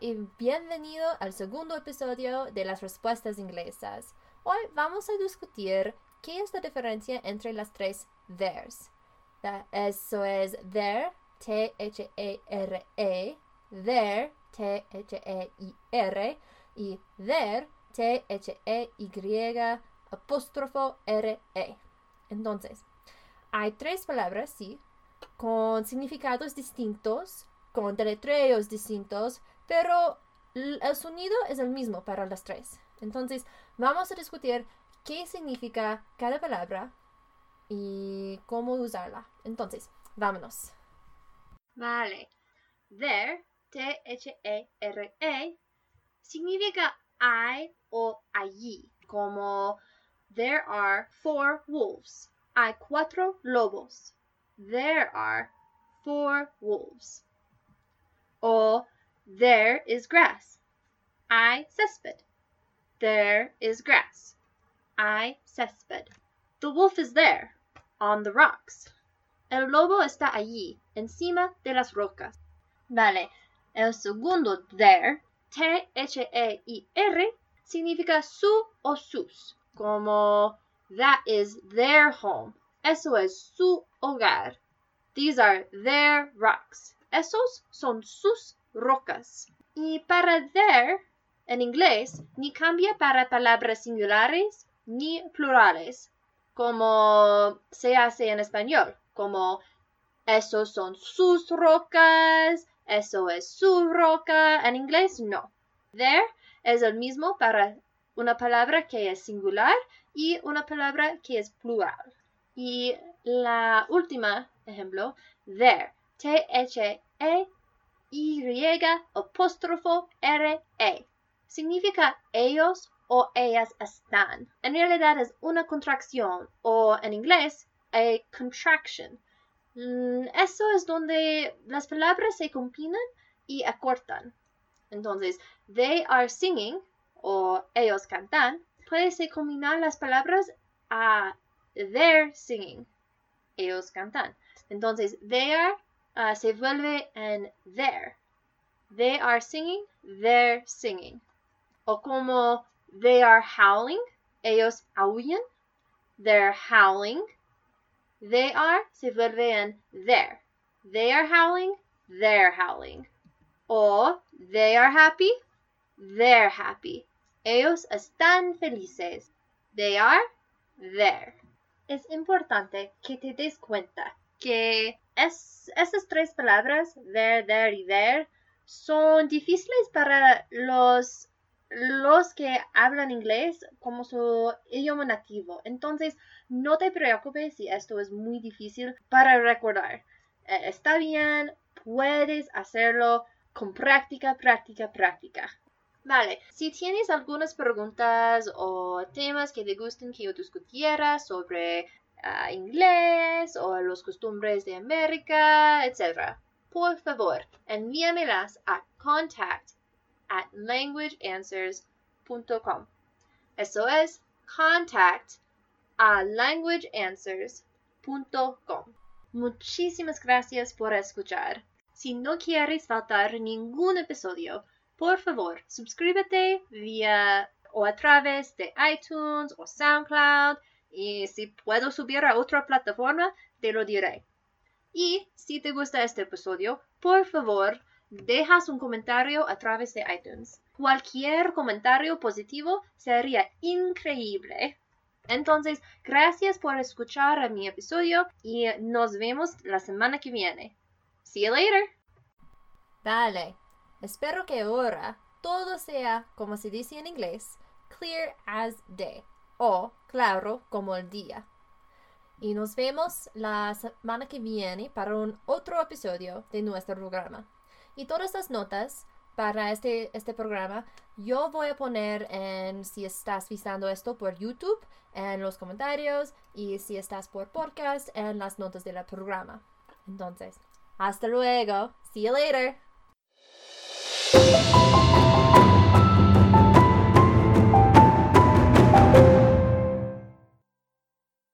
y bienvenido al segundo episodio de las respuestas inglesas. Hoy vamos a discutir qué es la diferencia entre las tres there's. Eso es there, T-H-E-R-E, there, T-H-E-I-R, y there, T-H-E-Y, apóstrofo R-E. Entonces, hay tres palabras, sí, con significados distintos, con deletreos distintos, pero el sonido es el mismo para las tres. Entonces, vamos a discutir qué significa cada palabra y cómo usarla. Entonces, vámonos. Vale. There, T-H-E-R-E, significa hay o allí, como there are four wolves. Hay cuatro lobos. There are four wolves. O there is grass. Hay césped. There is grass. Hay césped. The wolf is there, on the rocks. El lobo está allí, encima de las rocas. Vale, el segundo there, T-H-E-I-R, significa su o sus, como that is their home. Eso es su hogar. These are their rocks. Esos son sus rocas. Y para there, en inglés, ni cambia para palabras singulares ni plurales, como se hace en español, como esos son sus rocas, eso es su roca. En inglés, no. There es el mismo para una palabra que es singular y una palabra que es plural. Y la última ejemplo, there, T-H-E y apóstrofo R-E. Significa ellos o ellas están. En realidad es una contracción o en inglés a contraction. Mm, eso es donde las palabras se combinan y acortan. Entonces, they are singing o ellos cantan. Puede combinar las palabras a they're singing. Ellos cantan. Entonces, they are uh, se vuelve en there. They are singing, they're singing. O como they are howling, ellos aullan, they're howling. They are se vuelve en there. They are howling, they're howling. O they are happy, they're happy. Ellos están felices. They are there. Es importante que te des cuenta que es, esas tres palabras, there, there y there, son difíciles para los, los que hablan inglés como su idioma nativo. Entonces, no te preocupes si esto es muy difícil para recordar. Eh, está bien, puedes hacerlo con práctica, práctica, práctica. Vale, si tienes algunas preguntas o temas que te gusten que yo discutiera sobre inglés o los costumbres de América, etc. Por favor, envíamelas a contact at languageanswers.com. Eso es contact a languageanswers.com. Muchísimas gracias por escuchar. Si no quieres faltar ningún episodio, por favor, suscríbete vía o a través de iTunes o SoundCloud y si puedo subir a otra plataforma, te lo diré. Y si te gusta este episodio, por favor, dejas un comentario a través de iTunes. Cualquier comentario positivo sería increíble. Entonces, gracias por escuchar mi episodio y nos vemos la semana que viene. See you later. Vale. Espero que ahora todo sea, como se dice en inglés, clear as day o claro como el día. Y nos vemos la semana que viene para un otro episodio de nuestro programa. Y todas las notas para este, este programa yo voy a poner en si estás visitando esto por YouTube en los comentarios y si estás por podcast en las notas del programa. Entonces, hasta luego. See you later.